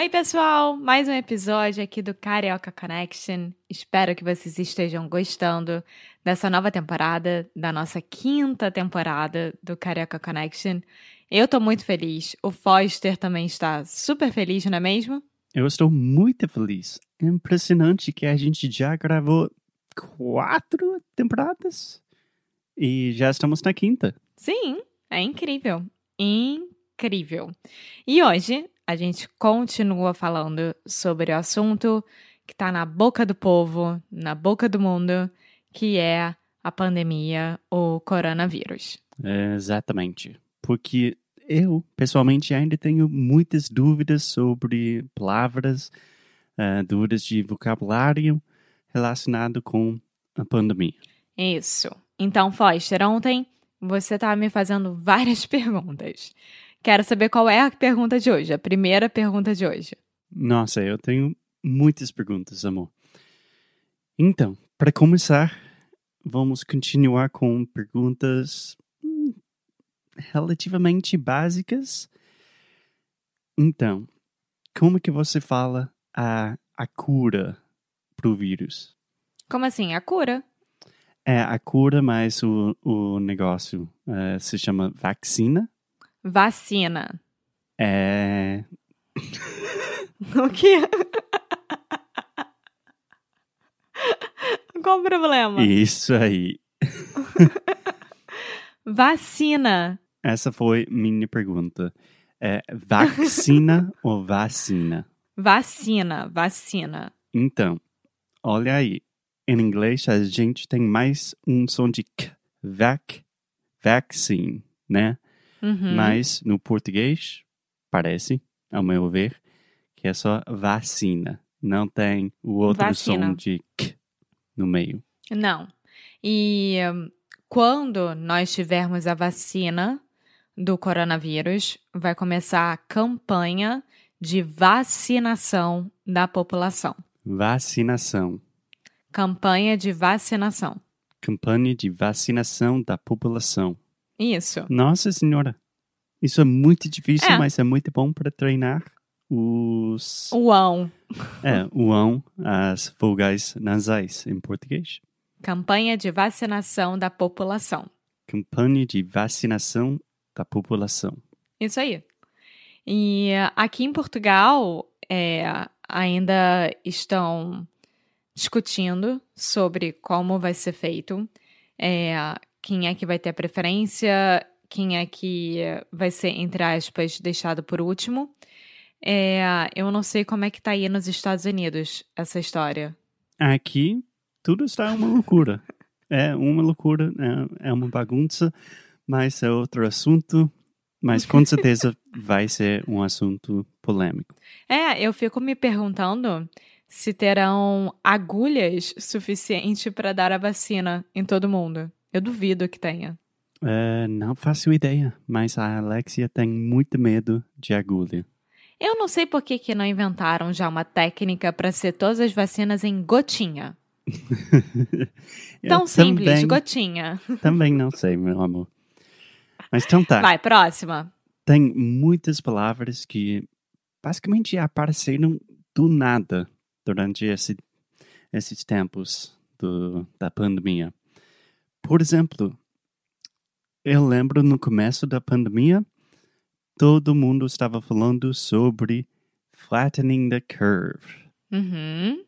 Oi, pessoal! Mais um episódio aqui do Carioca Connection. Espero que vocês estejam gostando dessa nova temporada, da nossa quinta temporada do Carioca Connection. Eu tô muito feliz. O Foster também está super feliz, não é mesmo? Eu estou muito feliz. É impressionante que a gente já gravou quatro temporadas e já estamos na quinta. Sim, é incrível. Incrível. E hoje a gente continua falando sobre o assunto que está na boca do povo, na boca do mundo, que é a pandemia, o coronavírus. Exatamente. Porque eu, pessoalmente, ainda tenho muitas dúvidas sobre palavras, uh, dúvidas de vocabulário relacionado com a pandemia. Isso. Então, Foster, ontem você estava me fazendo várias perguntas. Quero saber qual é a pergunta de hoje, a primeira pergunta de hoje. Nossa, eu tenho muitas perguntas, amor. Então, para começar, vamos continuar com perguntas hum, relativamente básicas. Então, como que você fala a, a cura para o vírus? Como assim? A cura? É a cura, mas o, o negócio uh, se chama vacina. Vacina. É. o quê? Qual o problema? Isso aí. Vacina. Essa foi minha pergunta. É vacina ou vacina? Vacina, vacina. Então, olha aí. Em inglês a gente tem mais um som de k, vac, vaccine, né? Uhum. Mas no português, parece, ao meu ver, que é só vacina. Não tem o outro Vacina. som de k no meio. Não. E hum, quando nós tivermos a vacina do coronavírus, vai começar a campanha de vacinação da população. Vacinação. Campanha de vacinação. Campanha de vacinação da população. Isso. Nossa Senhora. Isso é muito difícil, É. mas é muito bom para treinar os. Uão. É, o ão, as vogais nasais em português. Campanha de vacinação da população. Campanha de vacinação da população. Isso aí. E aqui em Portugal é, ainda estão discutindo sobre como vai ser feito, é, quem é que vai ter a preferência, quem é que vai ser, entre aspas, deixado por último. É, eu não sei como é que tá aí nos Estados Unidos essa história. Aqui, tudo está uma loucura. é uma loucura, é, é uma bagunça, mas é outro assunto. Mas com certeza vai ser um assunto polêmico. É, eu fico me perguntando se terão agulhas suficiente para dar a vacina em todo mundo. Eu duvido que tenha. É, não faço ideia, mas a Alexia tem muito medo de agulha. Eu não sei por que, que não inventaram já uma técnica para ser todas as vacinas em gotinha. Tão simples, também, gotinha. também não sei, meu amor. Mas então tá. Vai, próxima. Tem muitas palavras que basicamente apareceram do nada durante esse, esses tempos do, da pandemia. Por exemplo, eu lembro no começo da pandemia, todo mundo estava falando sobre flattening the curve. Uhum.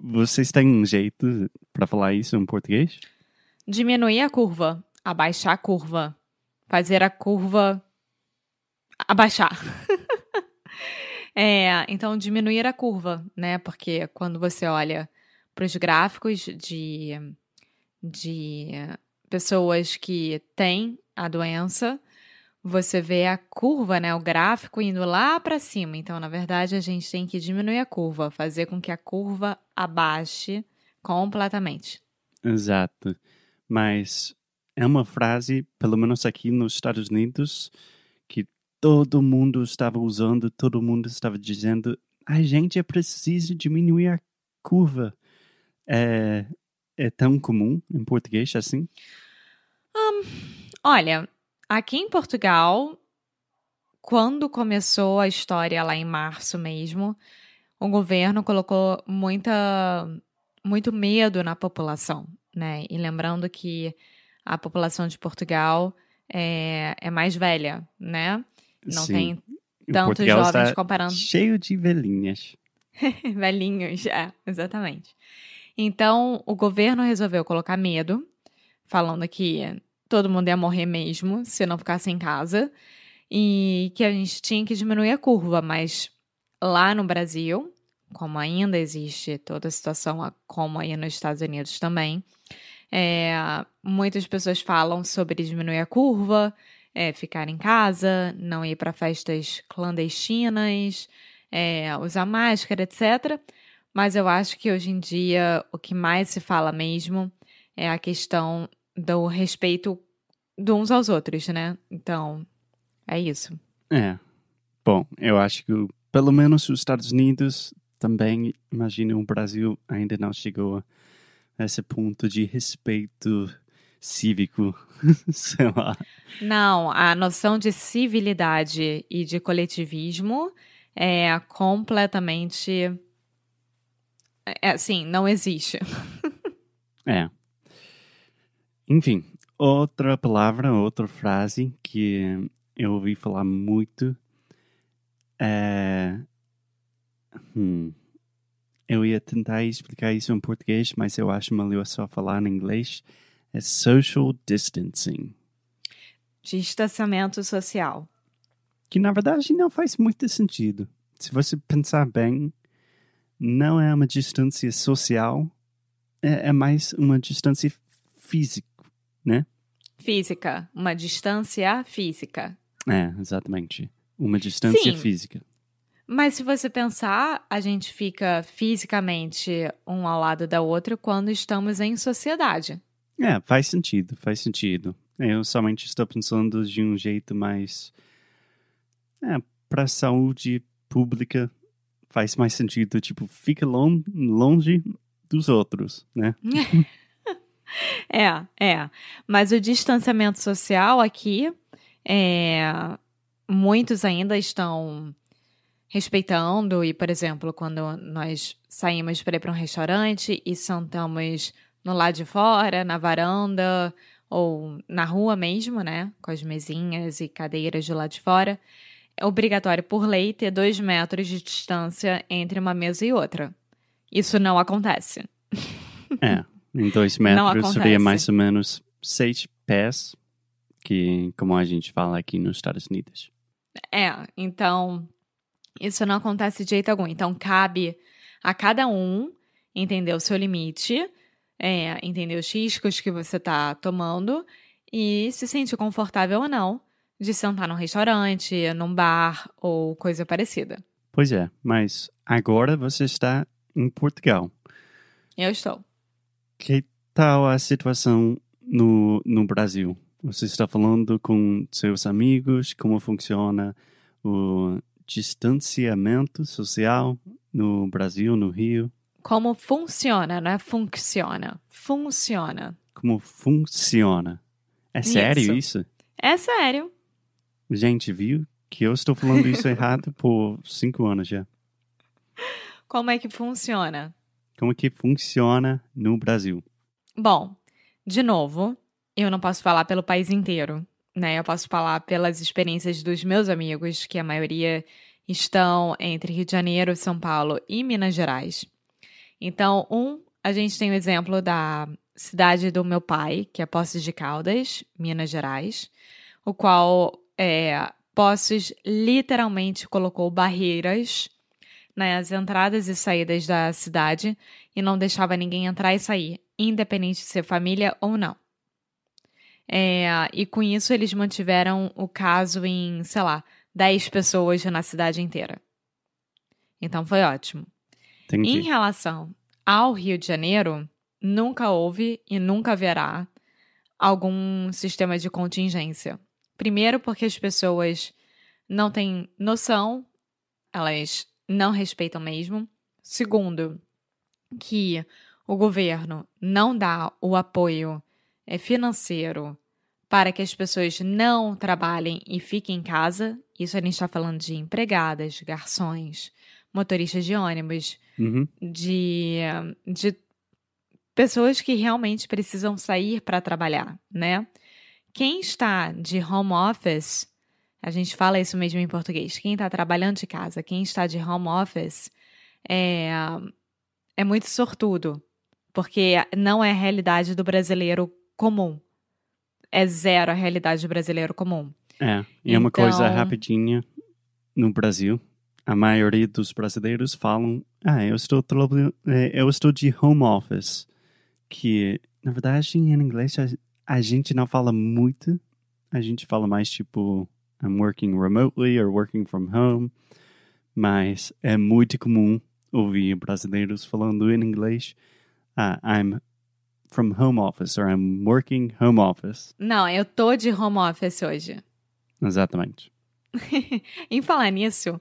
Vocês têm um jeito para falar isso em português? Diminuir a curva. abaixar a curva, fazer a curva abaixar. é, então, diminuir a curva, né? Porque quando você olha para os gráficos de, de pessoas que têm a doença, você vê a curva, né, o gráfico indo lá para cima. Então, na verdade, a gente tem que diminuir a curva, fazer com que a curva abaixe completamente. Exato. Mas é uma frase, pelo menos aqui nos Estados Unidos, que todo mundo estava usando, todo mundo estava dizendo: a gente é preciso diminuir a curva. É, é tão comum em português assim? Um, olha, Aqui em Portugal, quando começou a história lá em março mesmo, o governo colocou muita, muito medo na população, né? E lembrando que a população de Portugal é, é mais velha, né? Não Sim. tem tantos jovens comparando. Cheio de velhinhas. Velhinhos, é, exatamente. Então, o governo resolveu colocar medo, falando que todo mundo ia morrer mesmo se não ficasse em casa e que a gente tinha que diminuir a curva, mas lá no Brasil, como ainda existe toda a situação como aí nos Estados Unidos também, é, muitas pessoas falam sobre diminuir a curva, é, ficar em casa, não ir para festas clandestinas, é, usar máscara, etc. Mas eu acho que hoje em dia o que mais se fala mesmo é a questão do respeito de uns aos outros, né? Então, é isso. É. Bom, eu acho que pelo menos os Estados Unidos também, imagino, o Brasil ainda não chegou a esse ponto de respeito cívico, sei lá. Não, a noção de civilidade e de coletivismo é completamente. É, assim, não existe. é. Enfim, outra palavra, outra frase que eu ouvi falar muito é. Hum, eu ia tentar explicar isso em português, mas eu acho melhor só falar em inglês. É social distancing. Distanciamento social. Que na verdade não faz muito sentido. Se você pensar bem, não é uma distância social, é, é mais uma distância física né? Física, uma distância física. É, exatamente. Uma distância Sim. física. Mas se você pensar, a gente fica fisicamente um ao lado da outra quando estamos em sociedade. É, faz sentido, faz sentido. Eu somente estou pensando de um jeito mais. É, para a saúde pública faz mais sentido, tipo, fica longe dos outros, né? É, é. Mas o distanciamento social aqui, é, muitos ainda estão respeitando. E, por exemplo, quando nós saímos para ir para um restaurante e sentamos no lado de fora, na varanda ou na rua mesmo, né? Com as mesinhas e cadeiras do lado de fora, é obrigatório por lei ter dois metros de distância entre uma mesa e outra. Isso não acontece. É, em dois metros seria mais ou menos seis pés, que como a gente fala aqui nos Estados Unidos. É, então isso não acontece de jeito algum. Então cabe a cada um entender o seu limite, é, entender os riscos que você está tomando e se sentir confortável ou não de sentar num restaurante, num bar ou coisa parecida. Pois é, mas agora você está em Portugal. Eu estou. Que tal a situação no, no Brasil? Você está falando com seus amigos como funciona o distanciamento social no Brasil, no Rio? Como funciona, não é funciona. Funciona. Como funciona. É sério isso? É sério. Gente, viu que eu estou falando isso errado por cinco anos já. Como é que funciona? como que funciona no Brasil? Bom, de novo, eu não posso falar pelo país inteiro, né? Eu posso falar pelas experiências dos meus amigos, que a maioria estão entre Rio de Janeiro, São Paulo e Minas Gerais. Então, um, a gente tem o exemplo da cidade do meu pai, que é Poços de Caldas, Minas Gerais, o qual é, Poços literalmente colocou barreiras nas entradas e saídas da cidade e não deixava ninguém entrar e sair, independente de ser família ou não. É, e com isso eles mantiveram o caso em, sei lá, 10 pessoas na cidade inteira. Então foi ótimo. Entendi. Em relação ao Rio de Janeiro, nunca houve e nunca haverá algum sistema de contingência. Primeiro, porque as pessoas não têm noção, elas não respeitam mesmo. Segundo, que o governo não dá o apoio é, financeiro para que as pessoas não trabalhem e fiquem em casa. Isso a gente está falando de empregadas, garçons, motoristas de ônibus, Uhum. de, de pessoas que realmente precisam sair para trabalhar, né? Quem está de home office, a gente fala isso mesmo em português, quem está trabalhando de casa, quem está de home office, é, é muito sortudo, porque não é a realidade do brasileiro comum. É zero a realidade do brasileiro comum. É, e é uma coisa Então- rapidinha no Brasil. A maioria dos brasileiros falam, ah, eu estou, eh, eu estou de home office. Que, na verdade, em inglês a, gente não fala muito. A gente fala mais tipo, I'm working remotely or working from home. Mas é muito comum ouvir brasileiros falando em inglês, ah, I'm from home office or I'm working home office. Não, eu tô de home office hoje. Exatamente. em falar nisso,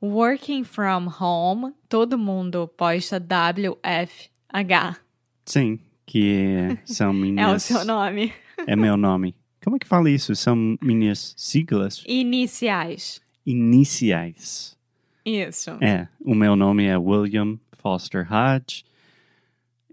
working from home, todo mundo posta WFH. Sim, que são É o minhas. seu nome. é meu nome. Como é que fala isso? São minhas siglas Iniciais. iniciais. Isso. É, o meu nome é William Foster Hodge.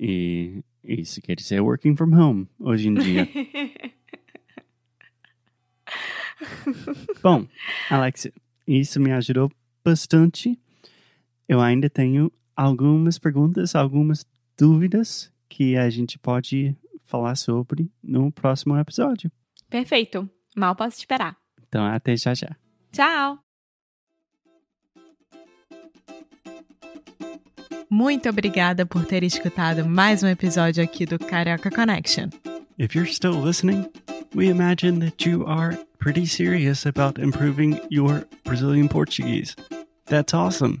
E isso quer dizer working from home hoje em dia. Bom, Alex, isso me ajudou bastante. Eu ainda tenho algumas perguntas, algumas dúvidas que a gente pode falar sobre no próximo episódio. Perfeito. Mal posso esperar. Então, até já já. Tchau! Muito obrigada por ter escutado mais um episódio aqui do Carioca Connection. If you're still listening, we imagine that you are pretty serious about improving your Brazilian Portuguese. That's awesome.